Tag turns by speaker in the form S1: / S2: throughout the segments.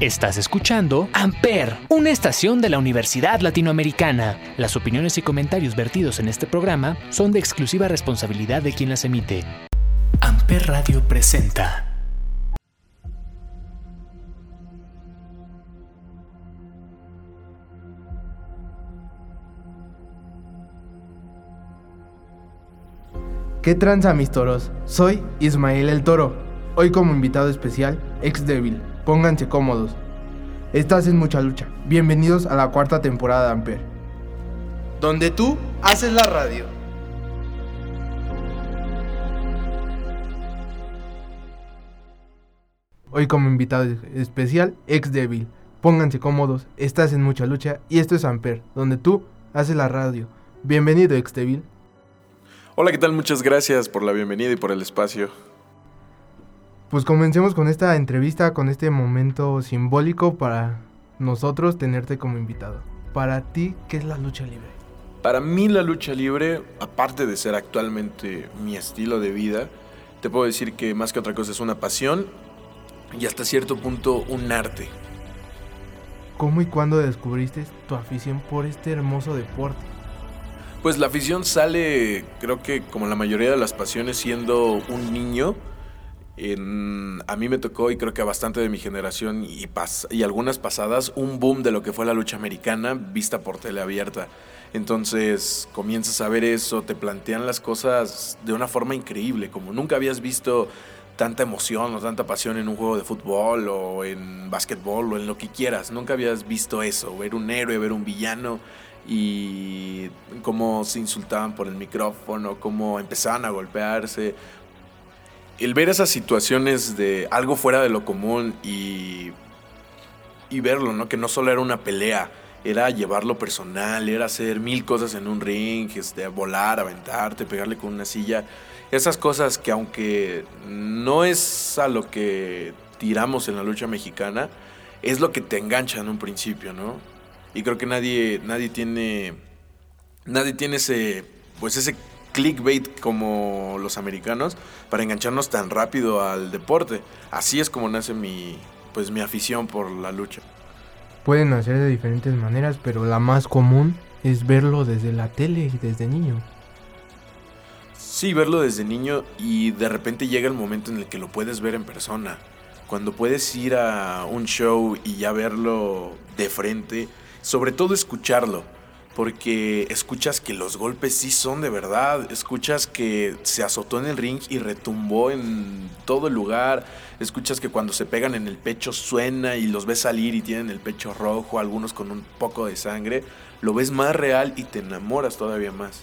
S1: Estás escuchando Amper, una estación de la Universidad Latinoamericana. Las opiniones y comentarios vertidos en este programa son de exclusiva responsabilidad de quien las emite. Amper Radio presenta.
S2: ¿Qué tranza mis toros? Soy Ismael el Toro. Hoy como invitado especial, ex débil. Pónganse cómodos. Estás en mucha lucha. Bienvenidos a la cuarta temporada de Amper. Donde tú haces la radio. Hoy como invitado especial, ex débil. Pónganse cómodos. Estás en mucha lucha y esto es Amper, donde tú haces la radio. Bienvenido, ex débil.
S3: Hola, ¿qué tal? Muchas gracias por la bienvenida y por el espacio.
S2: Pues comencemos con esta entrevista, con este momento simbólico para nosotros tenerte como invitado. Para ti, ¿qué es la lucha libre?
S3: Para mí la lucha libre, aparte de ser actualmente mi estilo de vida, te puedo decir que más que otra cosa es una pasión y hasta cierto punto un arte.
S2: ¿Cómo y cuándo descubriste tu afición por este hermoso deporte?
S3: Pues la afición sale, creo que como la mayoría de las pasiones, siendo un niño a mí me tocó, y creo que a bastante de mi generación y, y algunas pasadas, un boom de lo que fue la lucha americana vista por teleabierta. Entonces comienzas a ver eso, te plantean las cosas de una forma increíble, como nunca habías visto tanta emoción o tanta pasión en un juego de fútbol o en básquetbol o en lo que quieras. Nunca habías visto eso, ver un héroe, ver un villano y cómo se insultaban por el micrófono, cómo empezaban a golpearse el ver esas situaciones de algo fuera de lo común y, y verlo, ¿no? Que no solo era una pelea, era llevarlo personal, era hacer mil cosas en un ring, este, volar, aventarte, pegarle con una silla. Esas cosas que aunque no es a lo que tiramos en la lucha mexicana, es lo que te engancha en un principio, ¿no? Y creo que nadie, nadie tiene, nadie tiene ese, pues ese clickbait como los americanos para engancharnos tan rápido al deporte. Así es como nace mi, pues, mi afición por la lucha.
S2: Pueden hacer de diferentes maneras, pero la más común es verlo desde la tele y desde niño.
S3: Sí, verlo desde niño y de repente llega el momento en el que lo puedes ver en persona. Cuando puedes ir a un show y ya verlo de frente, sobre todo escucharlo porque escuchas que los golpes sí son de verdad, escuchas que se azotó en el ring y retumbó en todo el lugar, escuchas que cuando se pegan en el pecho suena y los ves salir y tienen el pecho rojo, algunos con un poco de sangre, lo ves más real y te enamoras todavía más.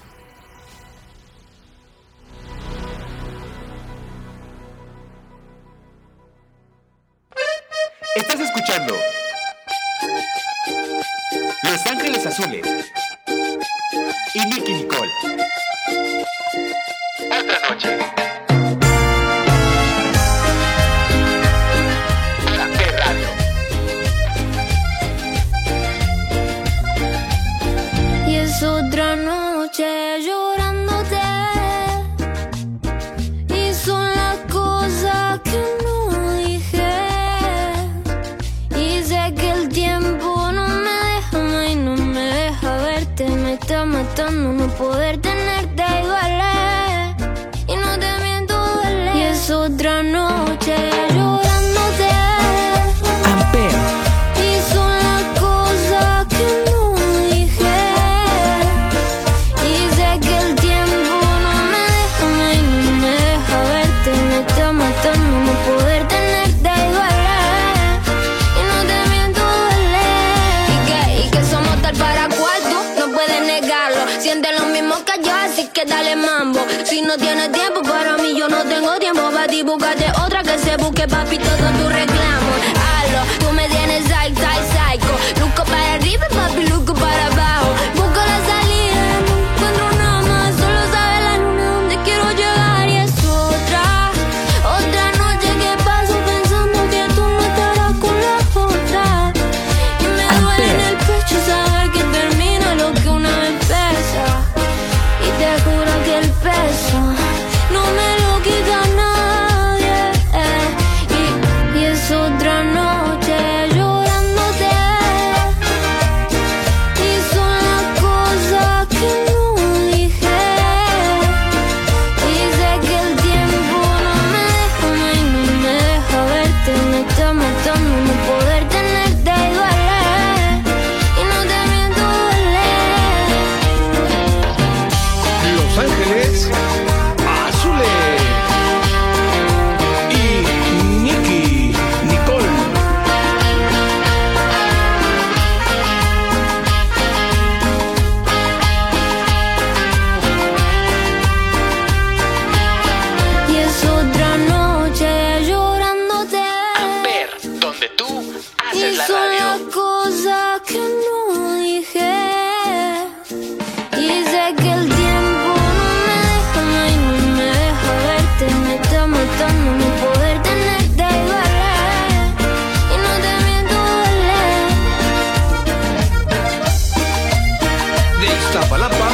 S4: De Iztapalapa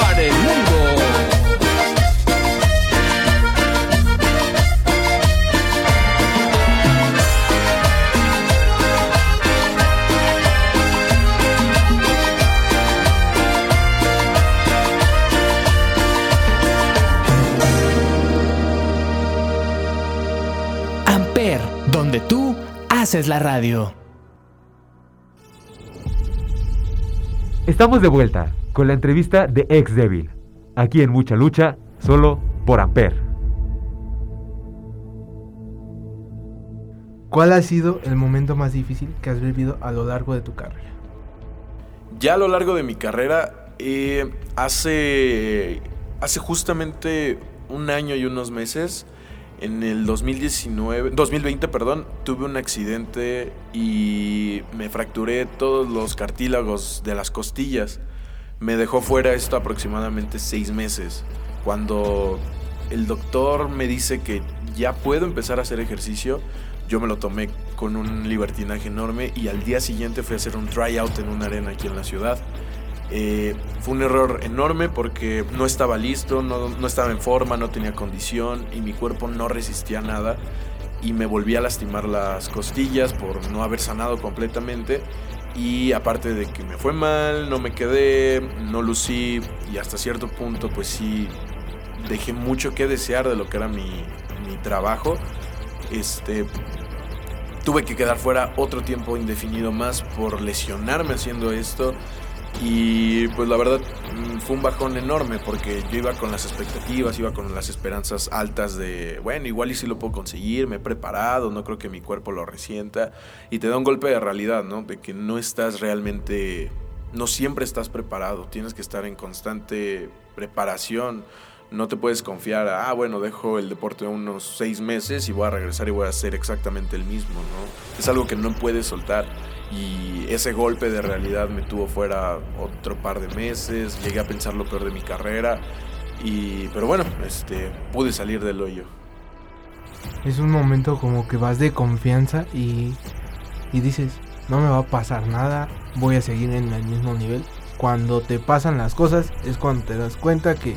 S4: para el mundo.
S1: Amper, donde tú haces la radio.
S5: Estamos de vuelta con la entrevista de Ex Devil, aquí en Mucha Lucha, solo por Amper.
S2: ¿Cuál ha sido el momento más difícil que has vivido a lo largo de tu carrera?
S3: Ya a lo largo de mi carrera, eh, hace, hace justamente un año y unos meses, en el 2019, 2020, perdón, tuve un accidente y me fracturé todos los cartílagos de las costillas. Me dejó fuera esto aproximadamente seis meses. Cuando el doctor me dice que ya puedo empezar a hacer ejercicio, yo me lo tomé con un libertinaje enorme y al día siguiente fui a hacer un tryout en una arena aquí en la ciudad. Eh, fue un error enorme porque no estaba listo, no, no estaba en forma, no tenía condición y mi cuerpo no resistía nada y me volví a lastimar las costillas por no haber sanado completamente y aparte de que me fue mal, no me quedé, no lucí y hasta cierto punto pues sí dejé mucho que desear de lo que era mi, mi trabajo. Este, tuve que quedar fuera otro tiempo indefinido más por lesionarme haciendo esto. Y pues la verdad mm, fue un bajón enorme porque yo iba con las expectativas, iba con las esperanzas altas de, bueno, igual y si lo puedo conseguir, me he preparado, no creo que mi cuerpo lo resienta. Y te da un golpe de realidad, ¿no? De que no estás realmente, no siempre estás preparado, tienes que estar en constante preparación. No te puedes confiar, ah, bueno, dejo el deporte unos seis meses y voy a regresar y voy a hacer exactamente el mismo, ¿no? Es algo que no puedes soltar y ese golpe de realidad me tuvo fuera otro par de meses, llegué a pensar lo peor de mi carrera y pero bueno, este pude salir del hoyo.
S2: Es un momento como que vas de confianza y, y dices, no me va a pasar nada, voy a seguir en el mismo nivel. Cuando te pasan las cosas es cuando te das cuenta que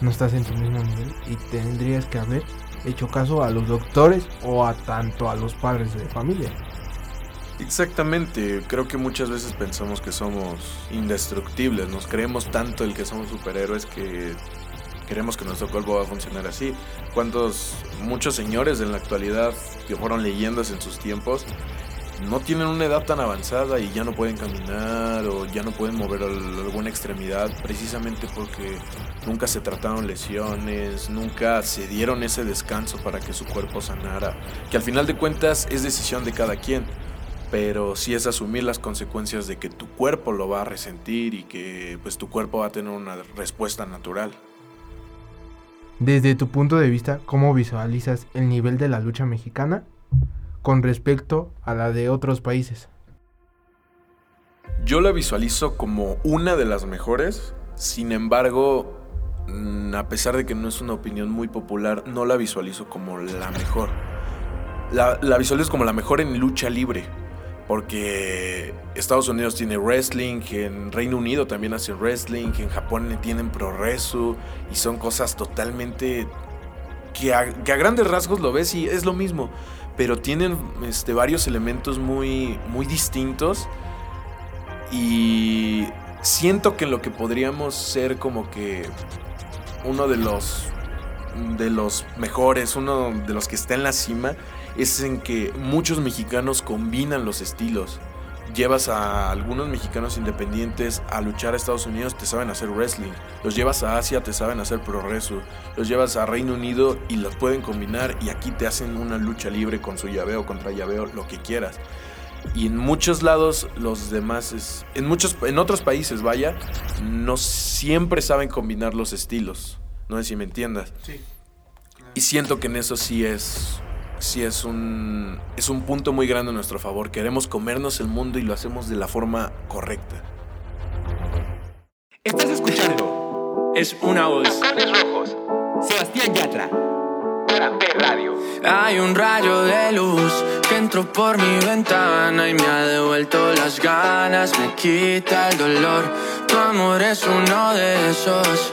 S2: no estás en tu mismo nivel y tendrías que haber hecho caso a los doctores o a tanto a los padres de familia.
S3: Exactamente, creo que muchas veces pensamos que somos indestructibles, nos creemos tanto el que somos superhéroes que queremos que nuestro cuerpo va a funcionar así. Cuántos, muchos señores en la actualidad que fueron leyendas en sus tiempos, no tienen una edad tan avanzada y ya no pueden caminar o ya no pueden mover al- alguna extremidad precisamente porque nunca se trataron lesiones, nunca se dieron ese descanso para que su cuerpo sanara, que al final de cuentas es decisión de cada quien, pero sí es asumir las consecuencias de que tu cuerpo lo va a resentir y que pues tu cuerpo va a tener una respuesta natural.
S2: Desde tu punto de vista, ¿cómo visualizas el nivel de la lucha mexicana con respecto a la de otros países?
S3: Yo la visualizo como una de las mejores, sin embargo, mm, a pesar de que no es una opinión muy popular, no la visualizo como la mejor. La, la visualizo como la mejor en lucha libre, porque Estados Unidos tiene wrestling, en Reino Unido también hacen wrestling, en Japón tienen progreso y son cosas totalmente que a, que a grandes rasgos lo ves y es lo mismo, pero tienen este, varios elementos muy, muy distintos y siento que lo que podríamos ser como que uno de los de los mejores, uno de los que está en la cima, es en que muchos mexicanos combinan los estilos. Llevas a algunos mexicanos independientes a luchar a Estados Unidos, te saben hacer wrestling. Los llevas a Asia, te saben hacer pro wrestling. Los llevas a Reino Unido y los pueden combinar y aquí te hacen una lucha libre con su llaveo, contra llaveo, lo que quieras. Y en muchos lados los demás es, en muchos en otros países, vaya, no siempre saben combinar los estilos. No sé si me entiendas.
S2: Sí.
S3: Y siento que en eso sí es sí es un es un punto muy grande a nuestro favor. Queremos comernos el mundo y lo hacemos de la forma correcta.
S4: Estás escuchando. Es una voz. Rojos. Sebastián Yatra. P Radio.
S6: Hay un rayo de luz que entró por mi ventana y me ha devuelto las ganas, me quita el dolor. Tu amor es uno de esos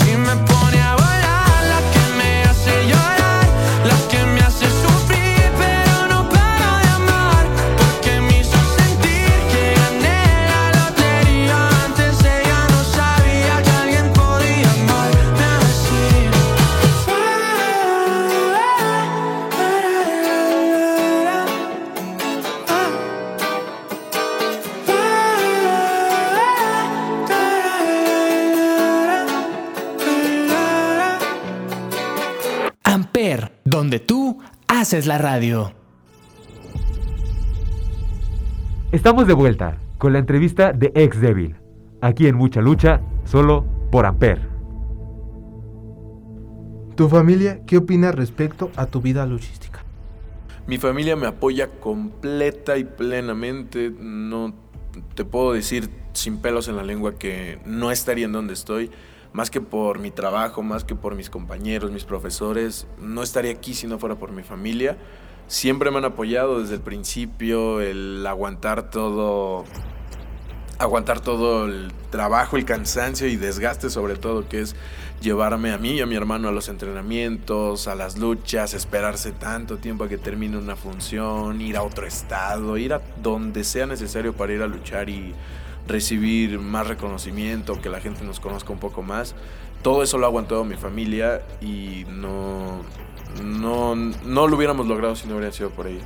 S1: Haces la radio.
S5: Estamos de vuelta con la entrevista de Ex Devil, aquí en Mucha Lucha, solo por Amper.
S2: ¿Tu familia qué opina respecto a tu vida luchística?
S3: Mi familia me apoya completa y plenamente. No te puedo decir sin pelos en la lengua que no estaría en donde estoy. Más que por mi trabajo, más que por mis compañeros, mis profesores. No estaría aquí si no fuera por mi familia. Siempre me han apoyado desde el principio, el aguantar todo, aguantar todo el trabajo, el cansancio y desgaste sobre todo, que es llevarme a mí y a mi hermano a los entrenamientos, a las luchas, esperarse tanto tiempo a que termine una función, ir a otro estado, ir a donde sea necesario para ir a luchar y recibir más reconocimiento, que la gente nos conozca un poco más. Todo eso lo ha aguantado mi familia y no, no, no lo hubiéramos logrado si no hubiera sido por ellos.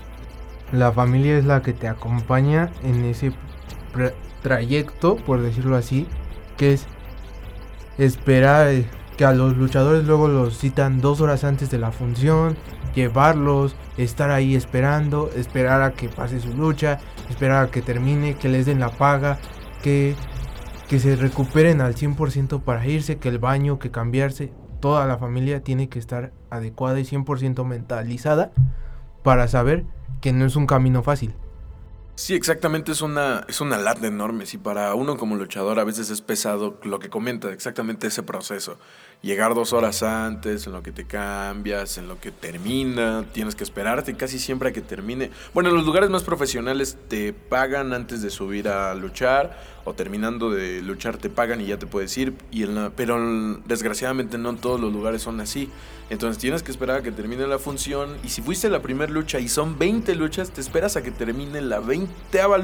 S2: La familia es la que te acompaña en ese trayecto, por decirlo así, que es esperar, eh, que a los luchadores luego los citan dos horas antes de la función, llevarlos, estar ahí esperando, esperar a que pase su lucha, esperar a que termine, que les den la paga, que, que se recuperen al 100% para irse, que el baño, que cambiarse, toda la familia tiene que estar adecuada y 100% mentalizada para saber que no es un camino fácil.
S3: Sí, exactamente, es una, es una lata enorme. Si para uno como luchador a veces es pesado lo que comenta, exactamente ese proceso. Llegar dos horas antes, en lo que te cambias, en lo que termina, tienes que esperarte casi siempre a que termine. Bueno, en los lugares más profesionales te pagan antes de subir a luchar o terminando de luchar te pagan y ya te puedes ir. Y pero desgraciadamente no en todos los lugares son así. Entonces tienes que esperar a que termine la función. Y si fuiste la primera lucha y son 20 luchas, te esperas a que termine la 20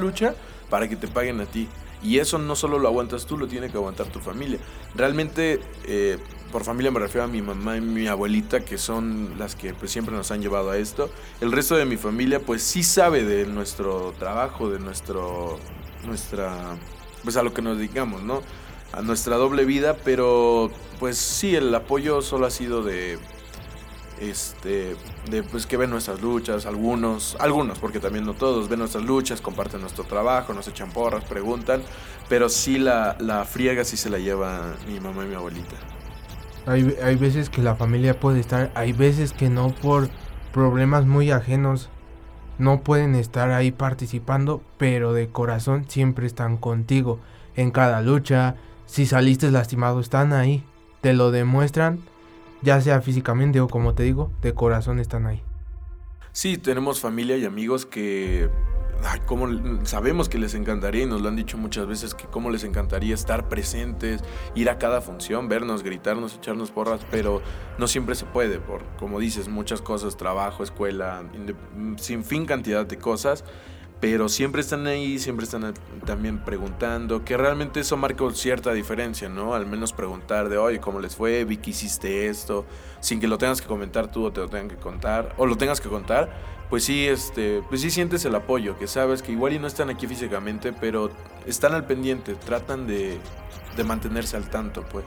S3: lucha para que te paguen a ti. Y eso no solo lo aguantas tú, lo tiene que aguantar tu familia. Realmente, eh, por familia me refiero a mi mamá y mi abuelita, que son las que pues, siempre nos han llevado a esto. El resto de mi familia, pues sí sabe de nuestro trabajo, de nuestro, nuestra, pues a lo que nos dedicamos, ¿no? A nuestra doble vida, pero pues sí, el apoyo solo ha sido de este, de pues que ven nuestras luchas, algunos, algunos, porque también no todos, ven nuestras luchas, comparten nuestro trabajo, nos echan porras, preguntan, pero sí la, la friega sí se la lleva mi mamá y mi abuelita.
S2: Hay, hay veces que la familia puede estar, hay veces que no por problemas muy ajenos no pueden estar ahí participando, pero de corazón siempre están contigo. En cada lucha, si saliste lastimado, están ahí. Te lo demuestran ya sea físicamente o como te digo, de corazón están ahí.
S3: Sí, tenemos familia y amigos que como sabemos que les encantaría y nos lo han dicho muchas veces que cómo les encantaría estar presentes, ir a cada función, vernos, gritarnos, echarnos porras, pero no siempre se puede por como dices, muchas cosas, trabajo, escuela, sin fin cantidad de cosas pero siempre están ahí, siempre están también preguntando, que realmente eso marca cierta diferencia, ¿no? Al menos preguntar de, oye, ¿cómo les fue? Vi que hiciste esto, sin que lo tengas que comentar tú o te lo tengan que contar, o lo tengas que contar, pues sí, este, pues sí sientes el apoyo, que sabes que igual y no están aquí físicamente, pero están al pendiente, tratan de, de mantenerse al tanto, pues.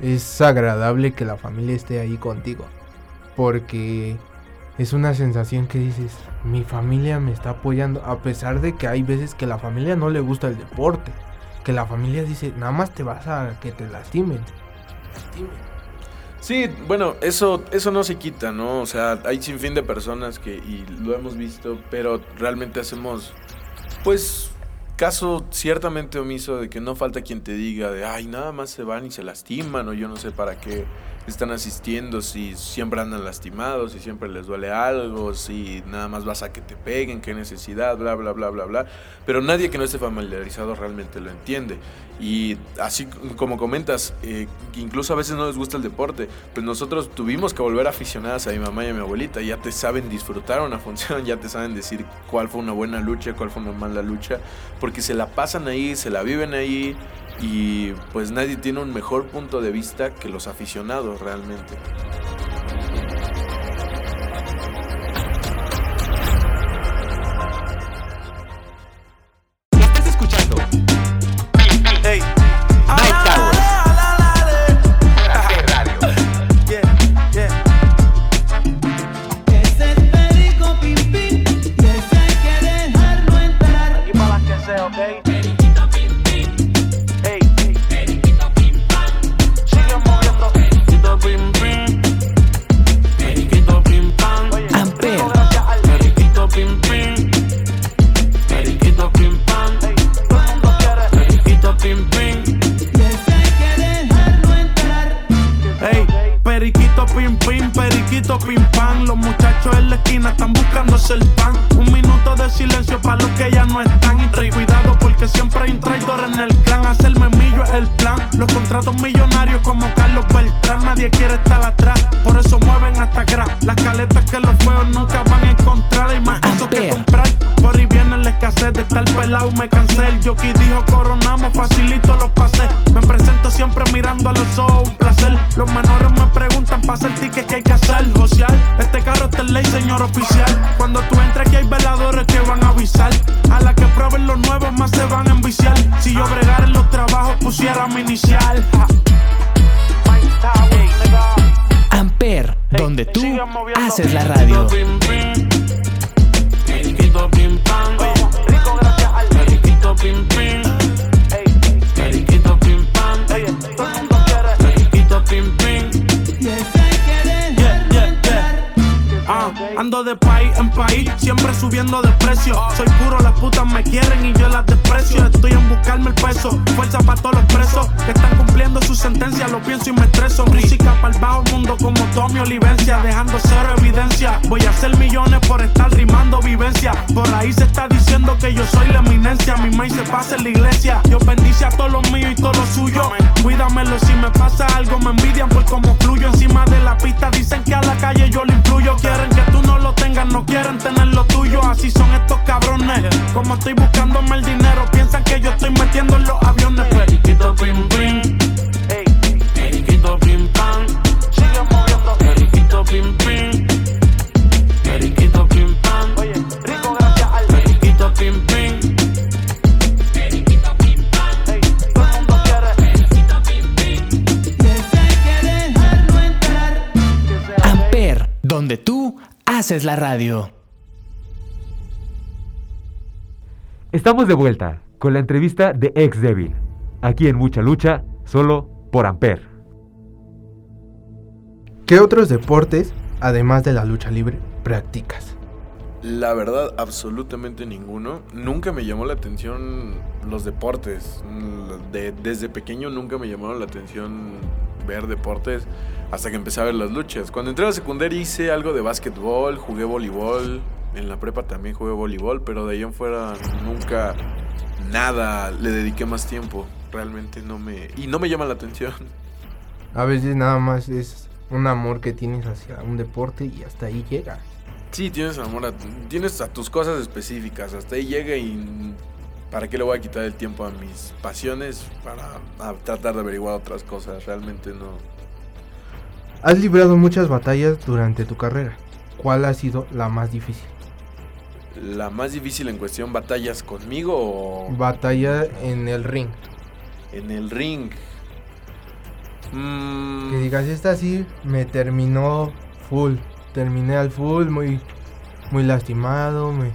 S2: Es agradable que la familia esté ahí contigo, porque es una sensación que dices, mi familia me está apoyando, a pesar de que hay veces que la familia no le gusta el deporte, que la familia dice, nada más te vas a que te lastimen.
S3: Sí, bueno, eso, eso no se quita, ¿no? O sea, hay sin fin de personas que, y lo hemos visto, pero realmente hacemos, pues, caso ciertamente omiso de que no falta quien te diga de, ay, nada más se van y se lastiman, o yo no sé para qué están asistiendo, si siempre andan lastimados, si siempre les duele algo, si nada más vas a que te peguen, qué necesidad, bla, bla, bla, bla, bla. Pero nadie que no esté familiarizado realmente lo entiende. Y así como comentas, eh, incluso a veces no les gusta el deporte, pues nosotros tuvimos que volver aficionadas a mi mamá y a mi abuelita. Ya te saben disfrutar una función, ya te saben decir cuál fue una buena lucha, cuál fue una mala lucha, porque se la pasan ahí, se la viven ahí y pues nadie tiene un mejor punto de vista que los aficionados realmente.
S7: Radio.
S8: En país, siempre subiendo de precio. Soy puro, las putas me quieren y yo las desprecio. Estoy en buscarme el peso, fuerza para todos los presos que están cumpliendo su sentencia. Lo pienso y me estreso. Música para el bajo mundo como Tommy Olivencia, dejando cero evidencia. Voy a hacer millones por estar rimando vivencia. Por ahí se está diciendo que yo soy la eminencia. Mi maíz se pasa en la iglesia. Dios bendice a todos los míos y todo lo suyo. Cuídamelo si me pasa algo, me envidian por cómo fluyo encima de la pista. Dicen que a la calle yo lo influyo. Quieren que tú no lo tengas, no quieren tener lo tuyo. Así son estos cabrones. Como estoy buscándome el dinero, piensan que yo estoy metiendo en los aviones. Periquito pim pim. Periquito pim pam. Sigue moviendo. Periquito pim pim.
S7: Haces la radio.
S5: Estamos de vuelta con la entrevista de Ex Devil, aquí en Mucha Lucha, solo por Amper.
S2: ¿Qué otros deportes, además de la lucha libre, practicas?
S3: La verdad, absolutamente ninguno. Nunca me llamó la atención los deportes. De- desde pequeño nunca me llamaron la atención ver deportes hasta que empecé a ver las luchas. Cuando entré a la secundaria hice algo de básquetbol, jugué voleibol. En la prepa también jugué voleibol, pero de ahí en fuera nunca nada le dediqué más tiempo. Realmente no me... Y no me llama la atención.
S2: A veces nada más es un amor que tienes hacia un deporte y hasta ahí llega.
S3: Sí, tienes amor, a, tienes a tus cosas específicas, hasta ahí llega y ¿para qué le voy a quitar el tiempo a mis pasiones para tratar de averiguar otras cosas? Realmente no.
S2: Has librado muchas batallas durante tu carrera. ¿Cuál ha sido la más difícil?
S3: La más difícil en cuestión batallas conmigo o
S2: Batalla en el ring.
S3: en el ring. Mm,
S2: Que digas, esta sí me terminó full. Terminé al full, muy, muy lastimado. me-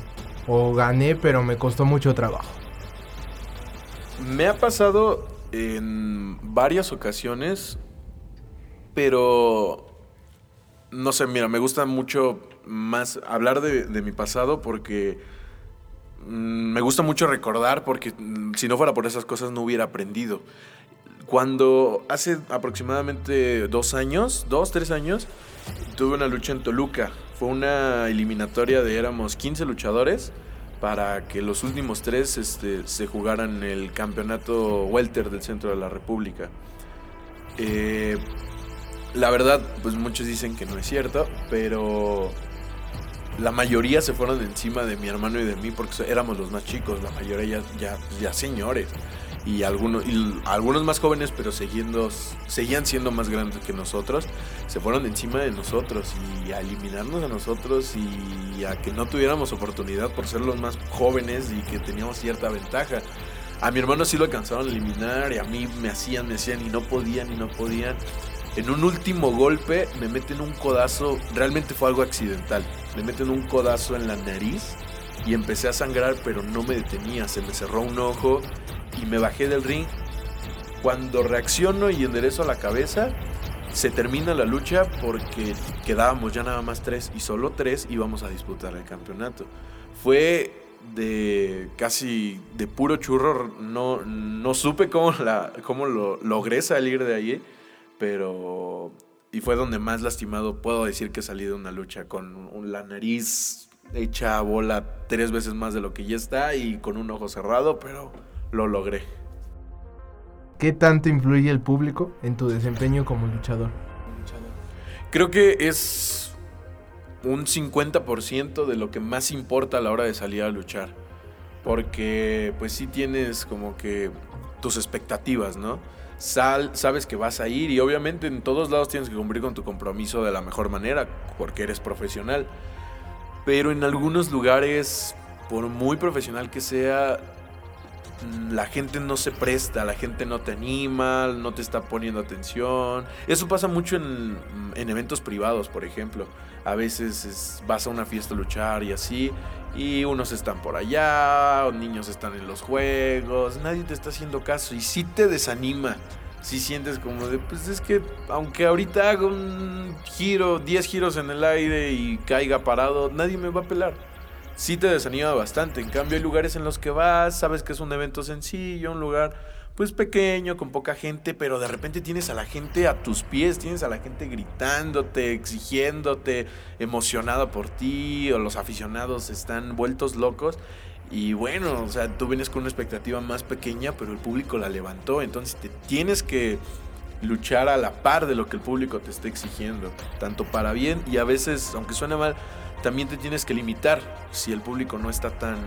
S2: o gané, pero me costó mucho trabajo.
S3: Me ha pasado en varias ocasiones, pero no sé, mira, me gusta mucho más hablar de, mi pasado porque mm, me gusta mucho recordar porque mm, si no fuera por esas cosas no hubiera aprendido. Cuando hace aproximadamente dos años, dos, tres años, tuve una lucha en Toluca. Fue una eliminatoria de éramos 15 luchadores para que los últimos tres este, se jugaran el campeonato welter del centro de la República. Eh, la verdad, pues muchos dicen que no es cierto, pero la mayoría se fueron encima de mi hermano y de mí porque éramos los más chicos, la mayoría ya, ya, ya señores. Y algunos, y algunos más jóvenes, pero siguiendo, seguían siendo más grandes que nosotros, se fueron encima de nosotros y a eliminarnos a nosotros y a que no tuviéramos oportunidad por ser los más jóvenes y que teníamos cierta ventaja. A mi hermano sí lo alcanzaron a eliminar y a mí me hacían, me hacían y no podían y no podían. En un último golpe me meten un codazo, realmente fue algo accidental. Me meten un codazo en la nariz y empecé a sangrar, pero no me detenía. Se me cerró un ojo y me bajé del ring. Cuando reacciono y enderezo la cabeza, se termina la lucha porque quedábamos ya nada más tres y solo tres íbamos a disputar el campeonato. Fue de casi de puro churro, no, no supe cómo, la, cómo lo logré salir de ahí, pero... Y fue donde más lastimado puedo decir que salí de una lucha con la nariz hecha bola tres veces más de lo que ya está y con un ojo cerrado, pero lo logré.
S2: ¿Qué tanto influye el público en tu desempeño como luchador?
S3: Creo que es un 50% de lo que más importa a la hora de salir a luchar. Porque pues sí tienes como que tus expectativas, ¿no? Sal, sabes que vas a ir y obviamente en todos lados tienes que cumplir con tu compromiso de la mejor manera porque eres profesional. Pero en algunos lugares, por muy profesional que sea, la gente no se presta, la gente no te anima, no te está poniendo atención. Eso pasa mucho en, en eventos privados, por ejemplo. A veces es- vas a una fiesta a luchar y así, y unos están por allá, niños están en los juegos, nadie te está haciendo caso y sí te desanima. Si sientes como de, pues es que aunque ahorita haga un giro, 10 giros en el aire y caiga parado, nadie me va a pelar. Sí te desanima bastante. En cambio, hay lugares en los que vas, sabes que es un evento sencillo, un lugar pues pequeño, con poca gente, pero de repente tienes a la gente a tus pies, tienes a la gente gritándote, exigiéndote, emocionada por ti, o los aficionados están vueltos locos. Y bueno, o sea, tú vienes con una expectativa más pequeña, pero el público la levantó, entonces te tienes que luchar a la par de lo que el público te está exigiendo, tanto para bien y a veces, aunque suene mal, también te tienes que limitar si el público no está tan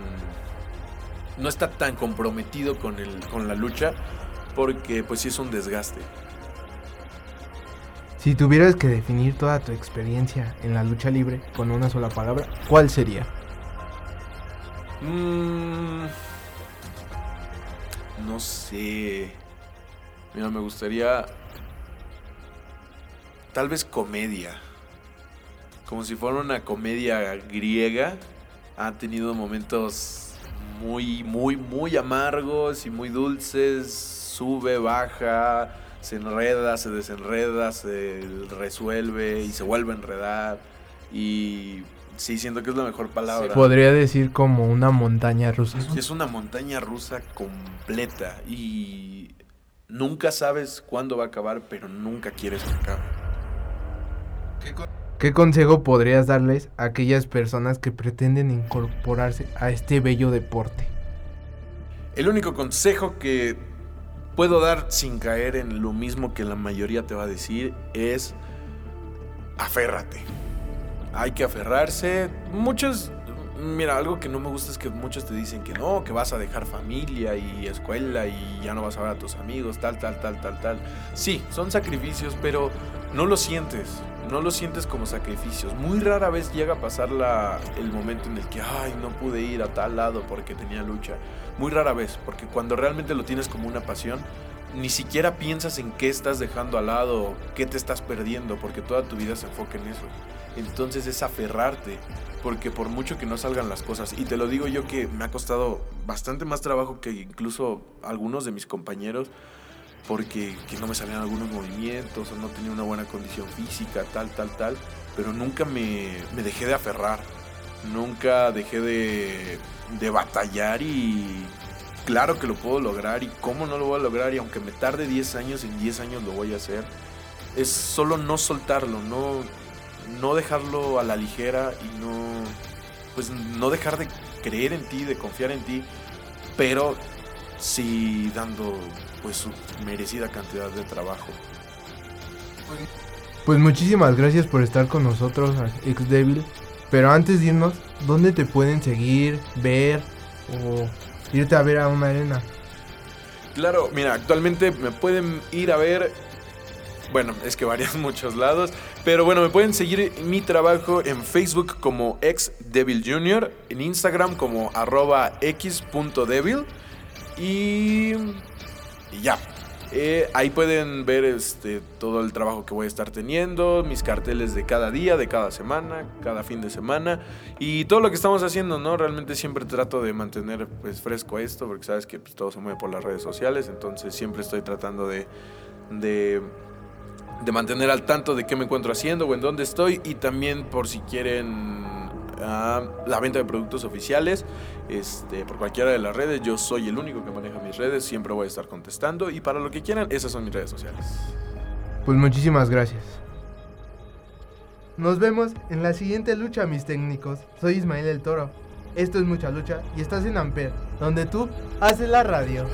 S3: no está tan comprometido con el con la lucha porque pues sí es un desgaste.
S2: Si tuvieras que definir toda tu experiencia en la lucha libre con una sola palabra, ¿cuál sería?
S3: Mm, no sé. Mira, me gustaría tal vez comedia. Como si fuera una comedia griega. Ha tenido momentos muy, muy, muy amargos y muy dulces. Sube, baja, se enreda, se desenreda, se resuelve y se vuelve a enredar. Y sí, siento que es la mejor palabra.
S2: Podría decir como una montaña rusa.
S3: Es una montaña rusa completa y nunca sabes cuándo va a acabar, pero nunca quieres que acabe.
S2: ¿Qué consejo podrías darles a aquellas personas que pretenden incorporarse a este bello deporte?
S3: El único consejo que puedo dar sin caer en lo mismo que la mayoría te va a decir es aférrate. Hay que aferrarse. Muchos, mira, algo que no me gusta es que muchos te dicen que no, que vas a dejar familia y escuela y ya no vas a ver a tus amigos, tal, tal, tal, tal, tal. Sí, son sacrificios, pero no lo sientes. No lo sientes como sacrificios. Muy rara vez llega a pasar la, el momento en el que, ay, no pude ir a tal lado porque tenía lucha. Muy rara vez, porque cuando realmente lo tienes como una pasión, ni siquiera piensas en qué estás dejando al lado, qué te estás perdiendo, porque toda tu vida se enfoca en eso. Entonces es aferrarte, porque por mucho que no salgan las cosas, y te lo digo yo que me ha costado bastante más trabajo que incluso algunos de mis compañeros, porque que no me salían algunos movimientos o no tenía una buena condición física, tal, tal, tal, pero nunca me, me dejé de aferrar, nunca dejé de, de batallar y claro que lo puedo lograr y cómo no lo voy a lograr y aunque me tarde 10 años, en 10 años lo voy a hacer. Es solo no soltarlo, no, no dejarlo a la ligera y no, pues no dejar de creer en ti, de confiar en ti, pero sí dando pues su merecida cantidad de trabajo.
S2: Pues muchísimas gracias por estar con nosotros, ex Devil. Pero antes de irnos, ¿dónde te pueden seguir, ver o irte a ver a una arena?
S3: Claro, mira, actualmente me pueden ir a ver. Bueno, es que varían muchos lados. Pero bueno, me pueden seguir mi trabajo en Facebook como ex Devil Junior, en Instagram como arroba x.devil. Y, y ya. Eh, ahí pueden ver este, todo el trabajo que voy a estar teniendo, mis carteles de cada día, de cada semana, cada fin de semana y todo lo que estamos haciendo, ¿no? Realmente siempre trato de mantener pues, fresco esto porque sabes que pues, todo se mueve por las redes sociales, entonces siempre estoy tratando de, de, de mantener al tanto de qué me encuentro haciendo o en dónde estoy y también por si quieren la venta de productos oficiales este, por cualquiera de las redes. Yo soy el único que maneja mis redes, siempre voy a estar contestando y para lo que quieran, esas son mis redes sociales.
S2: Pues muchísimas gracias. Nos vemos en la siguiente lucha, mis técnicos. Soy Ismael el Toro. Esto es Mucha Lucha y estás en Amper, donde tú haces la radio.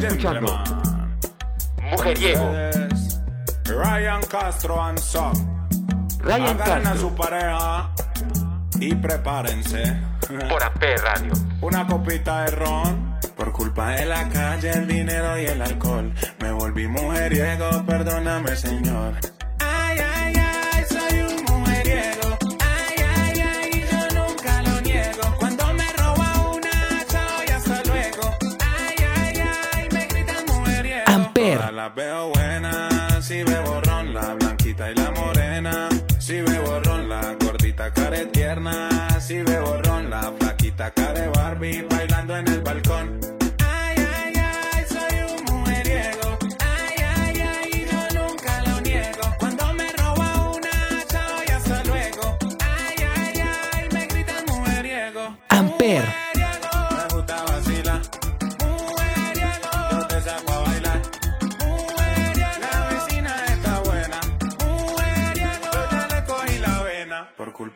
S5: Estás escuchando Mujeriego.
S9: Ryan Castro and Son.
S5: Ryan
S9: Agarren a
S5: Castro.
S9: su pareja y prepárense.
S5: Por Amper Radio.
S9: Una copita de ron. Por culpa de la calle, el dinero y el alcohol. Me volví mujeriego, perdóname, señor. Las veo buenas, si bebo ron, la blanquita y la morena. Si bebo ron, la gordita care tierna. Si bebo ron, la flaquita care Barbie bailando en el balcón.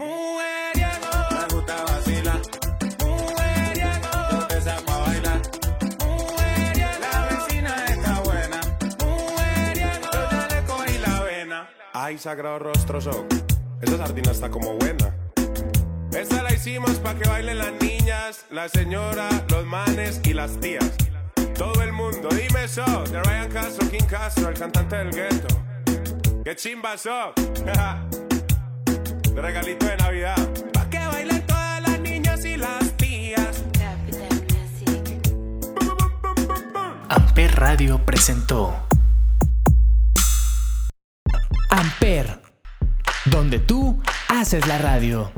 S9: Mujeriego, me gusta vacilar. Mujeriego, yo te saco a bailar. Mujeriego, la vecina está buena. Mujeriego, yo ya le cogí la vena. Ay, sagrado rostro son. Esa sardina está como buena. Esta la hicimos para que bailen las niñas, la señora, los manes y las tías. Todo el mundo, dime eso. De Ryan Castro, King Castro, el cantante del gueto. ¡Qué chimba so! de regalito de Navidad. Pa' que bailen todas las niñas y las tías.
S1: Amper Radio presentó Amper, donde tú haces la radio.